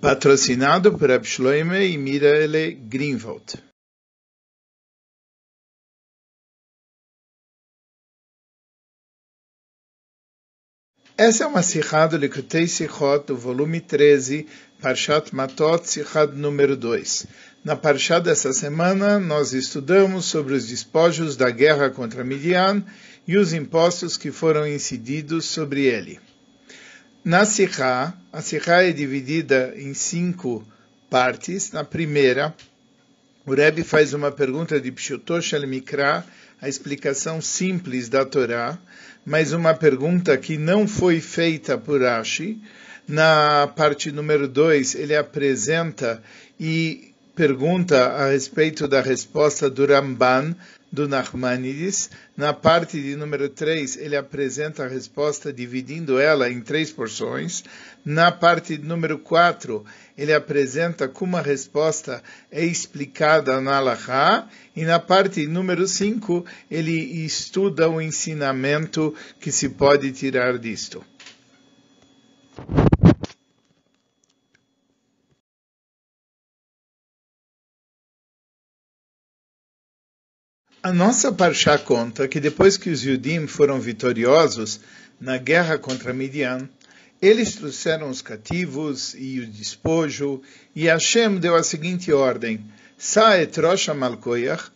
patrocinado por Abshloime e Miraele Greenwald. Essa é uma Sihá do Likutei Sichot, do volume 13, Parshat Matot, Sihá número 2. Na Parshat dessa semana, nós estudamos sobre os despojos da guerra contra Midian e os impostos que foram incididos sobre ele. Na Sihá, a Sihá é dividida em cinco partes. Na primeira, o Rebbe faz uma pergunta de Pshutosh al-Mikra, a explicação simples da Torá, mas uma pergunta que não foi feita por Rashi. Na parte número 2, ele apresenta e pergunta a respeito da resposta do Ramban, do Nachmanides. Na parte de número 3, ele apresenta a resposta dividindo ela em três porções. Na parte número 4, ele apresenta como a resposta é explicada na Allahá. E na parte número 5, ele estuda o ensinamento que se pode tirar disto. A nossa Parshá conta que depois que os Yudim foram vitoriosos na guerra contra Midian, eles trouxeram os cativos e o despojo, e Hashem deu a seguinte ordem: Saet Rosh Malkoyach,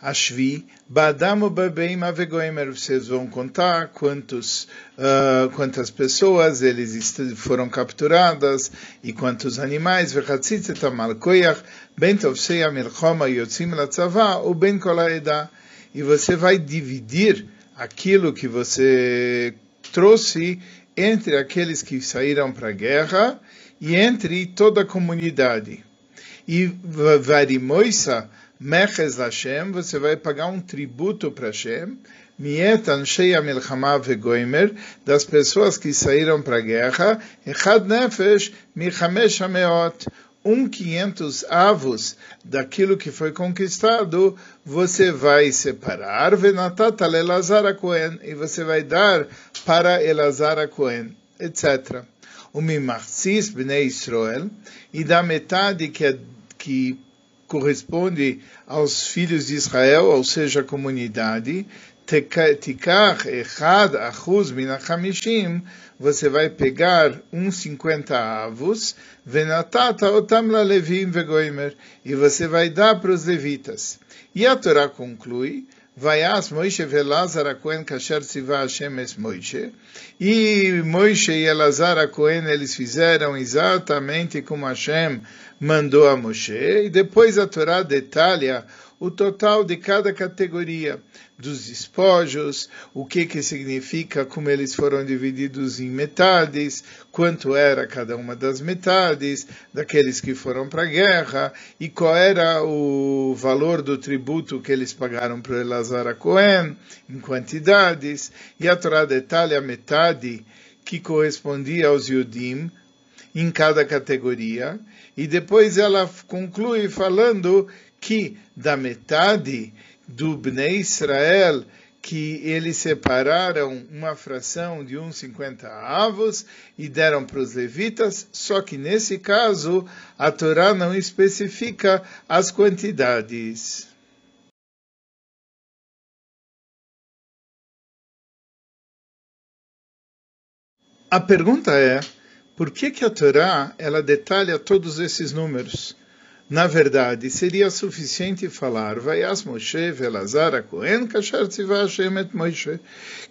Ashvi, Badamo Babeim Avegoimer. Vocês vão contar quantos, uh, quantas pessoas eles foram capturadas e quantos animais. Vechatzitzetam Malkoyach, Ben Tovsei Amilchoma Yotzim Latzavá, o Ben Kolaeda. E você vai dividir aquilo que você trouxe entre aqueles que saíram para a guerra e entre toda a comunidade. E varimoisa meches Hashem, você vai pagar um tributo para Hashem, miet ansheia milchama vegoimer, das pessoas que saíram para a guerra, echad nefesh michamesh hameot, um quinhentos avos daquilo que foi conquistado, você vai separar, venatata lelazar a Cohen, e você vai dar para Elazar Cohen, etc. O mimarcis bnei Israel, e da metade que, é, que corresponde aos filhos de Israel, ou seja, a comunidade, tikar echad achuz min você vai pegar uns 50 avos, venatata otam la levim vegoimer, e você vai dar para os levitas. E a Torá conclui, Vaias Moishe velazar a Cohen kasher tziva Hashem es Moishe. E Moishe e Elazar a Cohen eles fizeram exatamente como Hashem mandou a Moshe. E depois a Torá detalha o total de cada categoria dos despojos, o que que significa, como eles foram divididos em metades, quanto era cada uma das metades, daqueles que foram para a guerra, e qual era o valor do tributo que eles pagaram para Elazar a Cohen, em quantidades, e a Torá detalha a metade que correspondia aos Yudim, em cada categoria, e depois ela conclui falando que da metade do Bnei Israel que eles separaram uma fração de uns 50 avos e deram para os levitas, só que nesse caso a Torá não especifica as quantidades. A pergunta é, por que, que a Torá ela detalha todos esses números? Na verdade, seria suficiente falar Vayas Moshe velazar a Cohen kasher Hashem et Moshe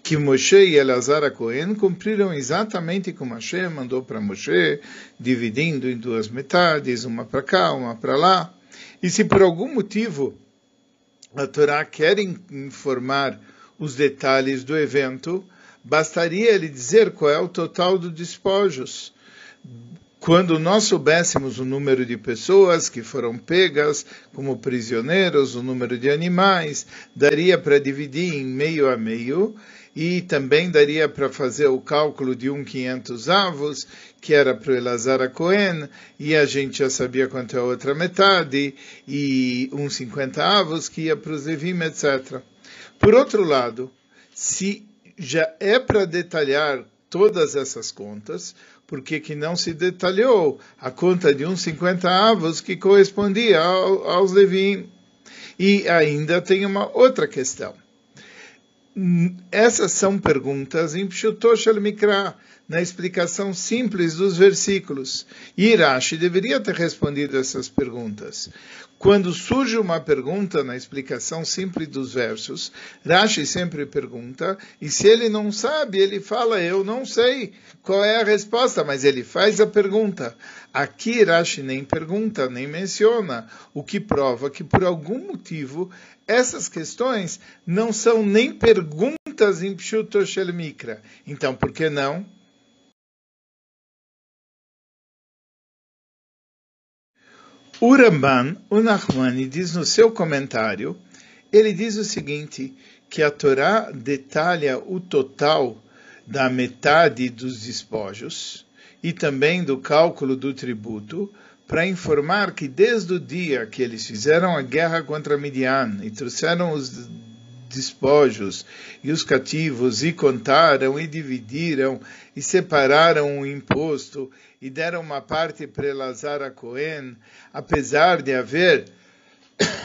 que Moshe e Elazar a Cohen cumpriram exatamente como Hashem mandou para Moshe, dividindo em duas metades, uma para cá, uma para lá. E se por algum motivo a Torá quer informar os detalhes do evento, bastaria ele dizer qual é o total dos despojos quando nós soubéssemos o número de pessoas que foram pegas como prisioneiros, o número de animais, daria para dividir em meio a meio e também daria para fazer o cálculo de um quinhentos avos, que era para o Elazar a Cohen, e a gente já sabia quanto é a outra metade, e uns cinquenta avos que ia para os Levim, etc. Por outro lado, se já é para detalhar todas essas contas, por que, que não se detalhou a conta de uns 50 avos que correspondia ao, aos Levim. E ainda tem uma outra questão. Essas são perguntas em Pshutoshel Mikra, na explicação simples dos versículos. E Irashi deveria ter respondido essas perguntas. Quando surge uma pergunta na explicação simples dos versos, Rashi sempre pergunta, e se ele não sabe, ele fala, eu não sei qual é a resposta, mas ele faz a pergunta. Aqui Rashi nem pergunta, nem menciona, o que prova que por algum motivo essas questões não são nem perguntas em Pshuto Shel Mikra. Então, por que não? O Ramban, o Nachmani, diz no seu comentário, ele diz o seguinte, que a Torá detalha o total da metade dos despojos e também do cálculo do tributo, para informar que desde o dia que eles fizeram a guerra contra Midian e trouxeram os despojos e os cativos e contaram e dividiram e separaram o imposto e deram uma parte para Elazar a Cohen, apesar de haver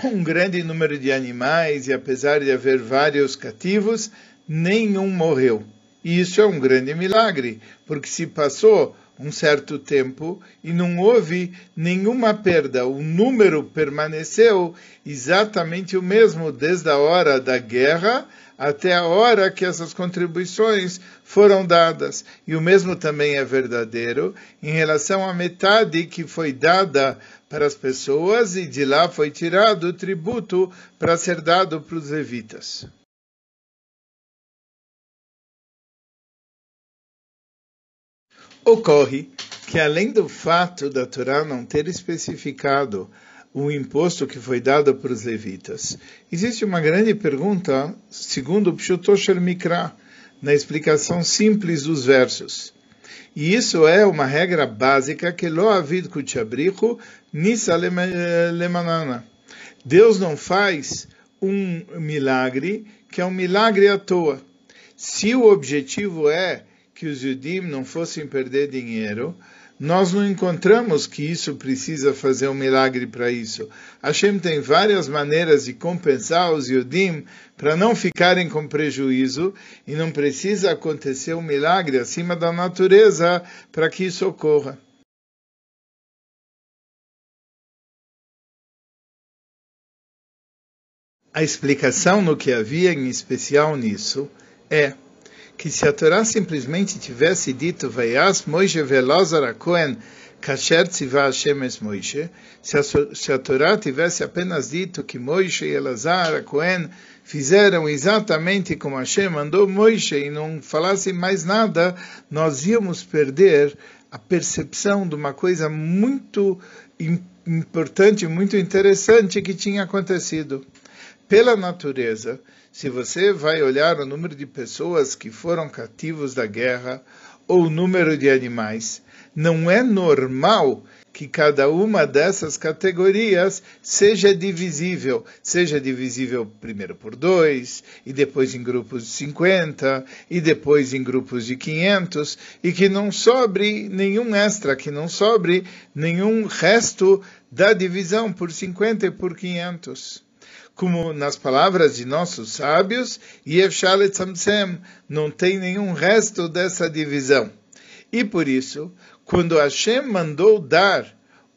um grande número de animais e apesar de haver vários cativos, nenhum morreu. E isso é um grande milagre, porque se passou um certo tempo e não houve nenhuma perda. O número permaneceu exatamente o mesmo desde a hora da guerra até a hora que essas contribuições foram dadas. E o mesmo também é verdadeiro em relação à metade que foi dada para as pessoas e de lá foi tirado o tributo para ser dado para os levitas. Ocorre que, além do fato da Torá não ter especificado o imposto que foi dado para os levitas, existe uma grande pergunta, segundo o Pshutoshel Mikra, na explicação simples dos versos. E isso é uma regra básica que lo avid kuchabrichu nisa lemanana. Deus não faz um milagre que é um milagre à toa. Se o objetivo é que os Yudim não fossem perder dinheiro, nós não encontramos que isso precisa fazer um milagre para isso. Hashem tem várias maneiras de compensar os Yudim para não ficarem com prejuízo e não precisa acontecer um milagre acima da natureza para que isso ocorra. A explicação no que havia em especial nisso é que se a Torá simplesmente tivesse dito Vayas Moishe velozar Cohen Kasher Tzivah Hashem es se a, Torá tivesse apenas dito que Moishe e Elazar Cohen fizeram exatamente como Hashem mandou Moishe e não falasse mais nada, nós íamos perder a percepção de uma coisa muito importante, muito interessante que tinha acontecido. Pela natureza, se você vai olhar o número de pessoas que foram cativos da guerra ou o número de animais, não é normal que cada uma dessas categorias seja divisível, seja divisível primeiro por dois, e depois em grupos de 50, e depois em grupos de 500, e que não sobre nenhum extra, que não sobre nenhum resto da divisão por 50 e por 500 como nas palavras de nossos sábios, não tem nenhum resto dessa divisão. E por isso, quando Hashem mandou dar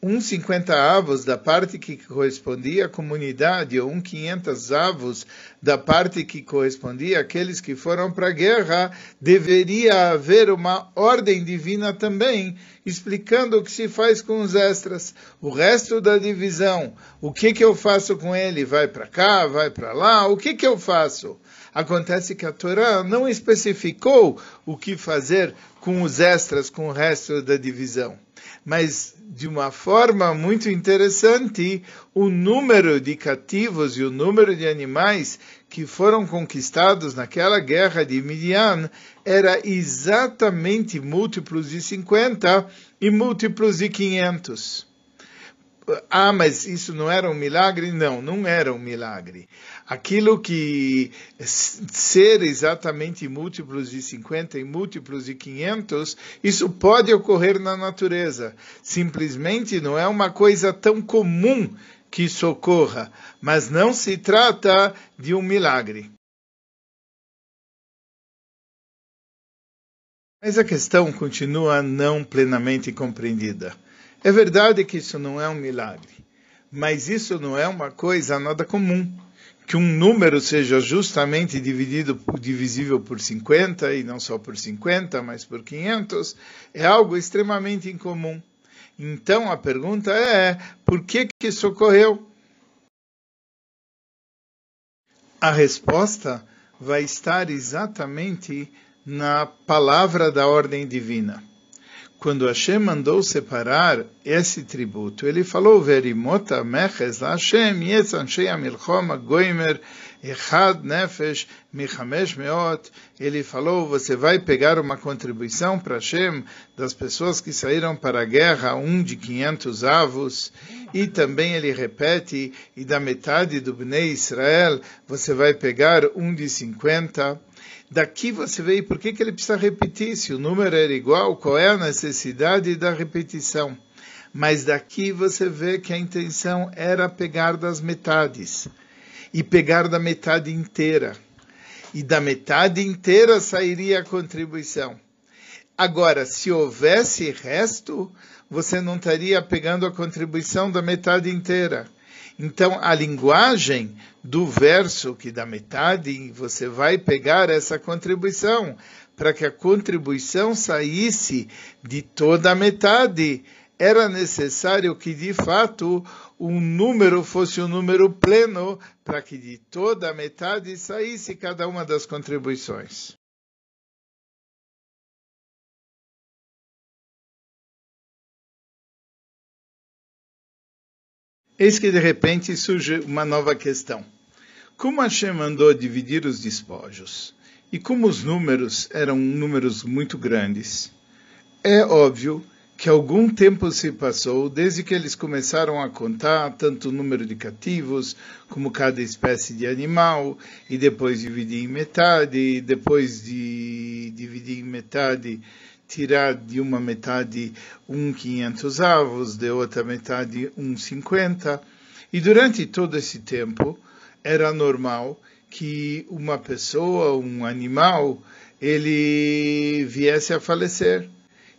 um 50 avos da parte que correspondia à comunidade, ou um 500 avos da parte que correspondia àqueles que foram para a guerra, deveria haver uma ordem divina também, explicando o que se faz com os extras. O resto da divisão, o que, que eu faço com ele? Vai para cá, vai para lá, o que, que eu faço? Acontece que a Torá não especificou o que fazer com os extras, com o resto da divisão mas de uma forma muito interessante, o número de cativos e o número de animais que foram conquistados naquela guerra de Midian era exatamente múltiplos de 50 e múltiplos de 500. ah, mas isso não era um milagre? Não, não era um milagre. Aquilo que ser exatamente múltiplos de 50 e múltiplos de 500, isso pode ocorrer na natureza. Simplesmente não é uma coisa tão comum que isso ocorra, mas não se trata de um milagre. Mas a questão continua não plenamente compreendida. É verdade que isso não é um milagre, mas isso não é uma coisa nada comum. Que um número seja justamente dividido, divisível por 50, e não só por 50, mas por 500, é algo extremamente incomum. Então a pergunta é: por que, que isso ocorreu? A resposta vai estar exatamente na palavra da ordem divina. Quando Hashem mandou separar esse tributo, ele falou: Verimota meches Hashem anshei amilchoma goimer echad nefesh michamesh meot. Ele falou: você vai pegar uma contribuição para Hashem das pessoas que saíram para a guerra, um de 500 avos. E também ele repete: e da metade do Bnei Israel você vai pegar um de 50. Daqui você vê por que, que ele precisa repetir, se o número era igual, qual é a necessidade da repetição. Mas daqui você vê que a intenção era pegar das metades, e pegar da metade inteira. E da metade inteira sairia a contribuição. Agora, se houvesse resto, você não estaria pegando a contribuição da metade inteira. Então, a linguagem do verso que dá metade, você vai pegar essa contribuição, para que a contribuição saísse de toda a metade, era necessário que, de fato, um número fosse um número pleno, para que de toda a metade saísse cada uma das contribuições. Eis que de repente surge uma nova questão. Como Hashem mandou dividir os despojos? E como os números eram números muito grandes? É óbvio que algum tempo se passou desde que eles começaram a contar tanto o número de cativos como cada espécie de animal, e depois dividir em metade, e depois de dividir em metade tirar de uma metade um 500 avos, de outra metade um 50. E durante todo esse tempo era normal que uma pessoa, um animal, ele viesse a falecer.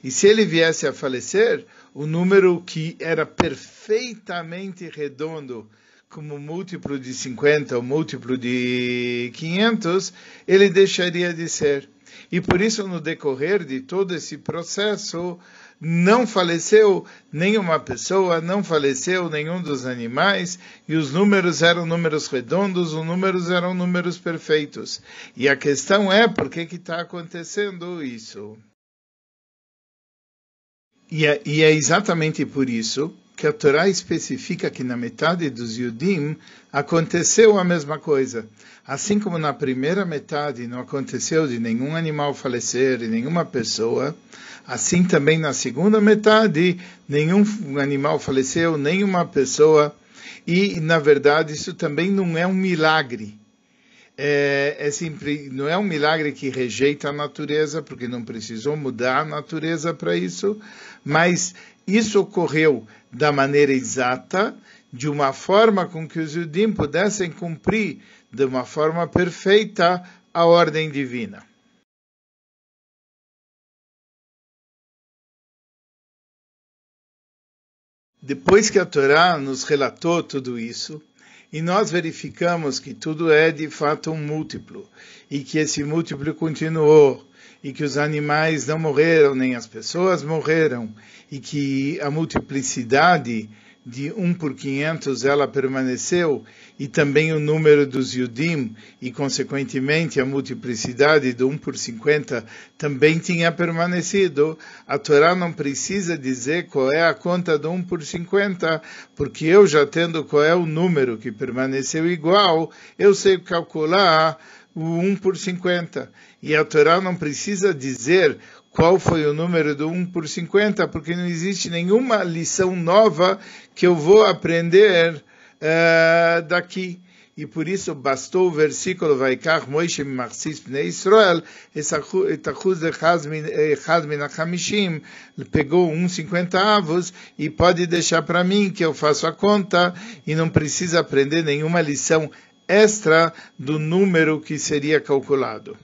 E se ele viesse a falecer, o número que era perfeitamente redondo, como múltiplo de 50 ou múltiplo de 500, ele deixaria de ser. E por isso, no decorrer de todo esse processo, não faleceu nenhuma pessoa, não faleceu nenhum dos animais, e os números eram números redondos, os números eram números perfeitos. E a questão é por que está acontecendo isso? E é, e é exatamente por isso que a Torá especifica que na metade dos Yudim aconteceu a mesma coisa. Assim como na primeira metade não aconteceu de nenhum animal falecer e nenhuma pessoa, assim também na segunda metade nenhum animal faleceu, nenhuma pessoa. E, na verdade, isso também não é um milagre. É, é sempre, não é um milagre que rejeita a natureza, porque não precisou mudar a natureza para isso, mas isso ocorreu da maneira exata, de uma forma com que os Yudim pudessem cumprir de uma forma perfeita a ordem divina. Depois que a Torá nos relatou tudo isso, e nós verificamos que tudo é de fato um múltiplo, e que esse múltiplo continuou, e que os animais não morreram, nem as pessoas morreram, e que a multiplicidade de 1 por 500 ela permaneceu, e também o número dos Yudim, e consequentemente a multiplicidade do 1 por 50 também tinha permanecido, a Torá não precisa dizer qual é a conta do 1 por 50, porque eu já tendo qual é o número que permaneceu igual, eu sei calcular o 1 por 50. E a Torá não precisa dizer qual foi o número do 1 por 50, porque não existe nenhuma lição nova que eu vou aprender uh, daqui e por isso bastou o versículo Vaikach Moishe Marcis Bnei Israel, Etachuz de Chad Min Hamishim, pegou uns 50 avos e pode deixar para mim que eu faço a conta e não precisa aprender nenhuma lição extra do número que seria calculado.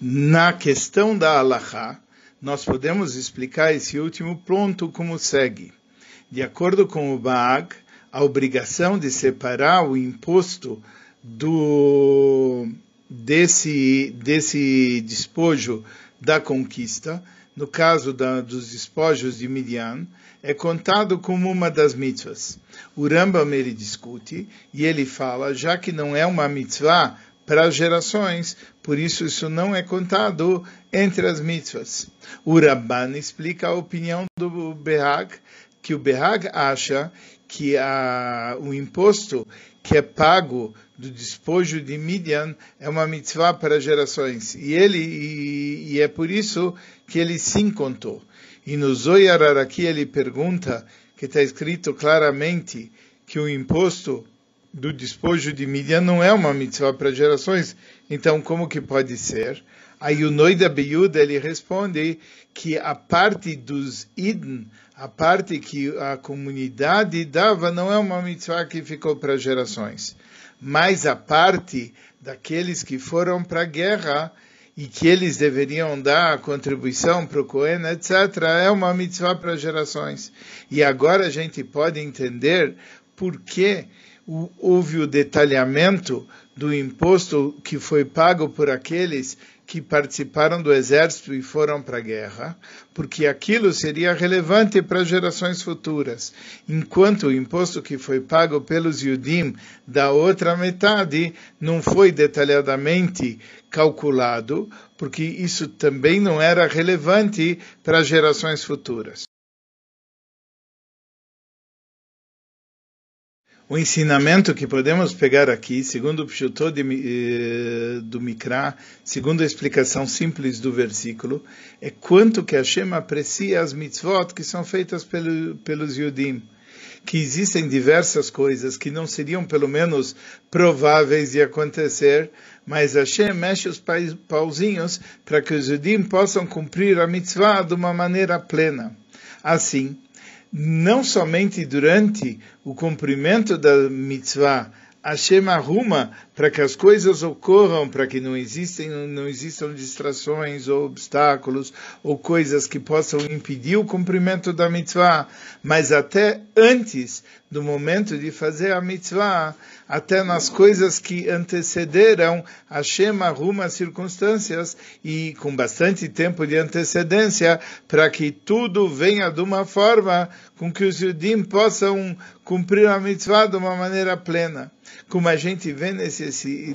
Na questão da Allahá, nós podemos explicar esse último ponto como segue. De acordo com o Baag, a obrigação de separar o imposto do, desse, desse despojo da conquista, no caso da, dos despojos de Midian, é contado como uma das mitzvahs. O Rambam ele discute e ele fala, já que não é uma mitzvah para gerações, por isso isso não é contado entre as mitzvahs. O Rabban explica a opinião do Behag, que o Behag acha que a, o imposto que é pago do despojo de Midian é uma mitzvah para gerações. E ele e, e é por isso que ele sim contou. E no Zoyar Araki ele pergunta, que está escrito claramente que o imposto do despojo de Midian não é uma mitzvah para gerações, então como que pode ser? Aí o Noida Beyuda ele responde que a parte dos Iden, a parte que a comunidade dava, não é uma mitzvah que ficou para gerações, mas a parte daqueles que foram para a guerra e que eles deveriam dar a contribuição para o Cohen, etc., é uma mitzvah para gerações. E agora a gente pode entender por que houve o detalhamento do imposto que foi pago por aqueles que participaram do exército e foram para a guerra, porque aquilo seria relevante para gerações futuras, enquanto o imposto que foi pago pelos Yudim da outra metade não foi detalhadamente calculado, porque isso também não era relevante para gerações futuras. O ensinamento que podemos pegar aqui, segundo o Pshutô eh, do Mikra, segundo a explicação simples do versículo, é quanto que Hashem aprecia as mitzvot que são feitas pelo, pelos Yudim. Que existem diversas coisas que não seriam, pelo menos, prováveis de acontecer, mas Hashem mexe os pauzinhos para que os Yudim possam cumprir a mitzvah de uma maneira plena. Assim, não somente durante o cumprimento da mitzvah, Hashem arruma para que as coisas ocorram, para que não existem, não existam distrações ou obstáculos ou coisas que possam impedir o cumprimento da mitzvah, mas até antes do momento de fazer a mitzvah, até nas coisas que antecederam, Hashem arruma circunstâncias e com bastante tempo de antecedência para que tudo venha de uma forma com que os Yudim possam cumprir a mitzvah de uma maneira plena. Como a gente vê nesse,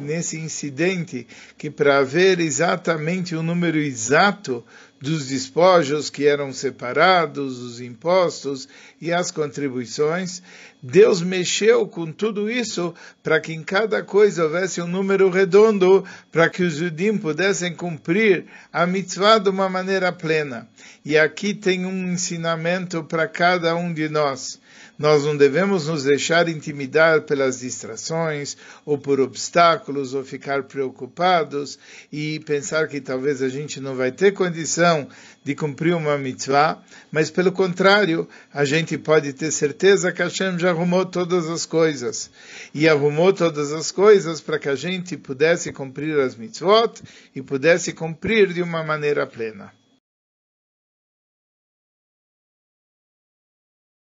nesse incidente, que para ver exatamente o número exato dos despojos que eram separados, os impostos e as contribuições, Deus mexeu com tudo isso para que em cada coisa houvesse um número redondo, para que os judim pudessem cumprir a mitzvah de uma maneira plena. E aqui tem um ensinamento para cada um de nós. Nós não devemos nos deixar intimidar pelas distrações ou por obstáculos ou ficar preocupados e pensar que talvez a gente não vai ter condição de cumprir uma mitzvah, mas pelo contrário, a gente pode ter certeza que Hashem já arrumou todas as coisas e arrumou todas as coisas para que a gente pudesse cumprir as mitzvot e pudesse cumprir de uma maneira plena.